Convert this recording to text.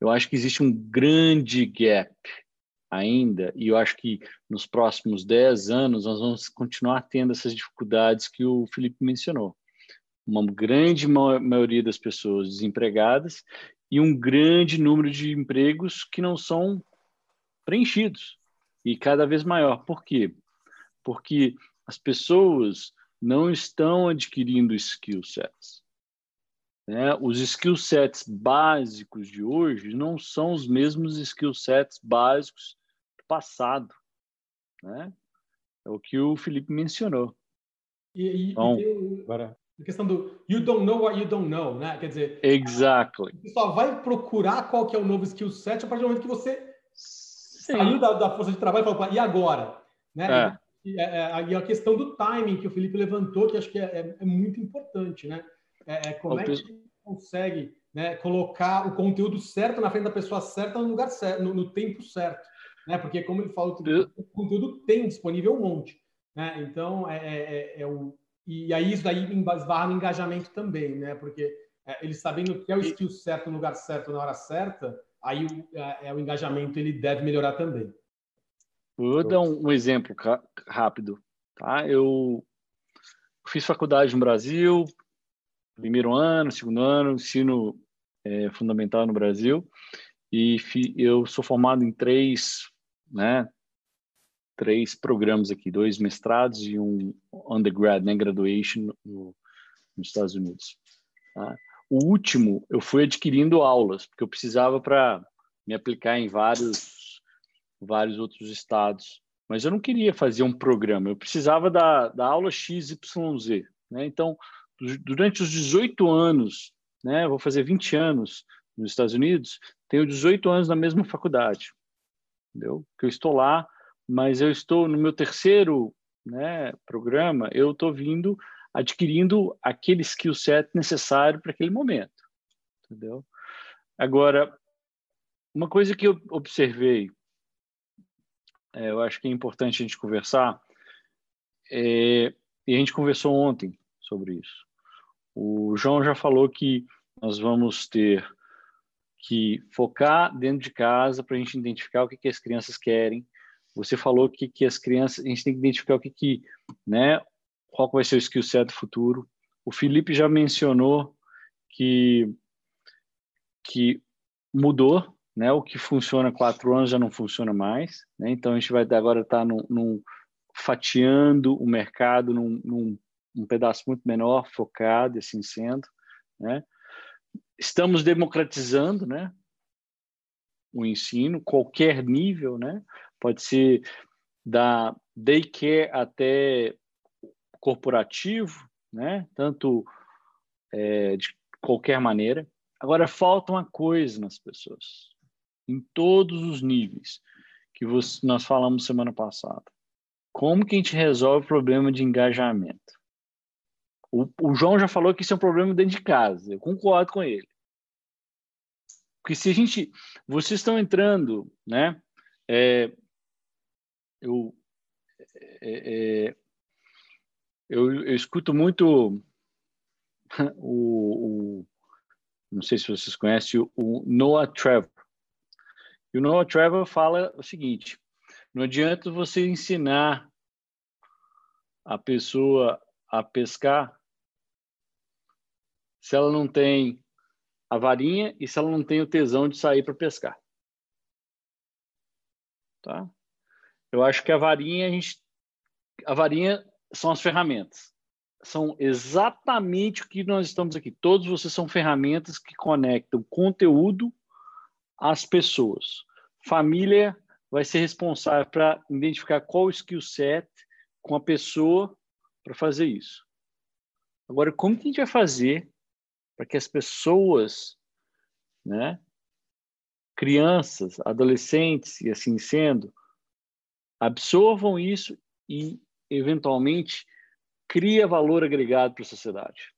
Eu acho que existe um grande gap ainda, e eu acho que nos próximos 10 anos nós vamos continuar tendo essas dificuldades que o Felipe mencionou. Uma grande maioria das pessoas desempregadas e um grande número de empregos que não são preenchidos e cada vez maior. Por quê? Porque as pessoas não estão adquirindo skill sets. Né? Os skill sets básicos de hoje não são os mesmos skill sets básicos do passado. Né? É o que o Felipe mencionou. E, e, então, e a questão do you don't know what you don't know, né? Quer dizer, exactly. você só vai procurar qual que é o novo skill set a partir do momento que você Sim. saiu da, da, força de trabalho e falou, e agora? Né? É. E, e, a questão do timing que o Felipe levantou, que acho que é, é, é muito importante, né? É, como é que a gente consegue né, colocar o conteúdo certo na frente da pessoa certa no lugar certo, no, no tempo certo, né? Porque como ele falou, o conteúdo tem disponível um monte, né? Então é, é, o e aí isso daí esbarra no engajamento também, né? Porque ele sabendo que é o skill certo no lugar certo na hora certa, aí o, é, o engajamento ele deve melhorar também. Vou dar um, um exemplo rápido. Tá? Eu fiz faculdade no Brasil, primeiro ano, segundo ano, ensino é, fundamental no Brasil, e fi, eu sou formado em três, né, três programas aqui, dois mestrados e um undergrad, né, graduation no, nos Estados Unidos. Tá? O último, eu fui adquirindo aulas, porque eu precisava para me aplicar em vários vários outros estados. Mas eu não queria fazer um programa, eu precisava da, da aula XYZ. Né? Então, durante os 18 anos, né, vou fazer 20 anos nos Estados Unidos, tenho 18 anos na mesma faculdade. Entendeu? Que eu estou lá, mas eu estou no meu terceiro né, programa, eu estou vindo adquirindo aquele skill set necessário para aquele momento. Entendeu? Agora, uma coisa que eu observei é, eu acho que é importante a gente conversar. É, e a gente conversou ontem sobre isso. O João já falou que nós vamos ter que focar dentro de casa para a gente identificar o que, que as crianças querem. Você falou que, que as crianças, a gente tem que identificar o que, que né, qual vai ser o skill set do futuro. O Felipe já mencionou que, que mudou né? O que funciona quatro anos já não funciona mais, né? Então a gente vai agora estar tá num, num, fatiando o mercado num, num um pedaço muito menor, focado, assim sendo, né? Estamos democratizando, né? O ensino, qualquer nível, né? Pode ser da daycare até corporativo, né? Tanto é, de qualquer maneira. Agora falta uma coisa nas pessoas em todos os níveis que você, nós falamos semana passada. Como que a gente resolve o problema de engajamento? O, o João já falou que isso é um problema dentro de casa. Eu concordo com ele. Porque se a gente, vocês estão entrando, né? É, eu, é, é, eu, eu escuto muito o, o, não sei se vocês conhecem o Noah Trevor. E o Noah Trevor fala o seguinte: não adianta você ensinar a pessoa a pescar se ela não tem a varinha e se ela não tem o tesão de sair para pescar. Tá? Eu acho que a varinha a gente a varinha são as ferramentas. São exatamente o que nós estamos aqui. Todos vocês são ferramentas que conectam conteúdo as pessoas. Família vai ser responsável para identificar qual skill set com a pessoa para fazer isso. Agora, como que a gente vai fazer para que as pessoas, né, crianças, adolescentes e assim sendo, absorvam isso e, eventualmente, cria valor agregado para a sociedade?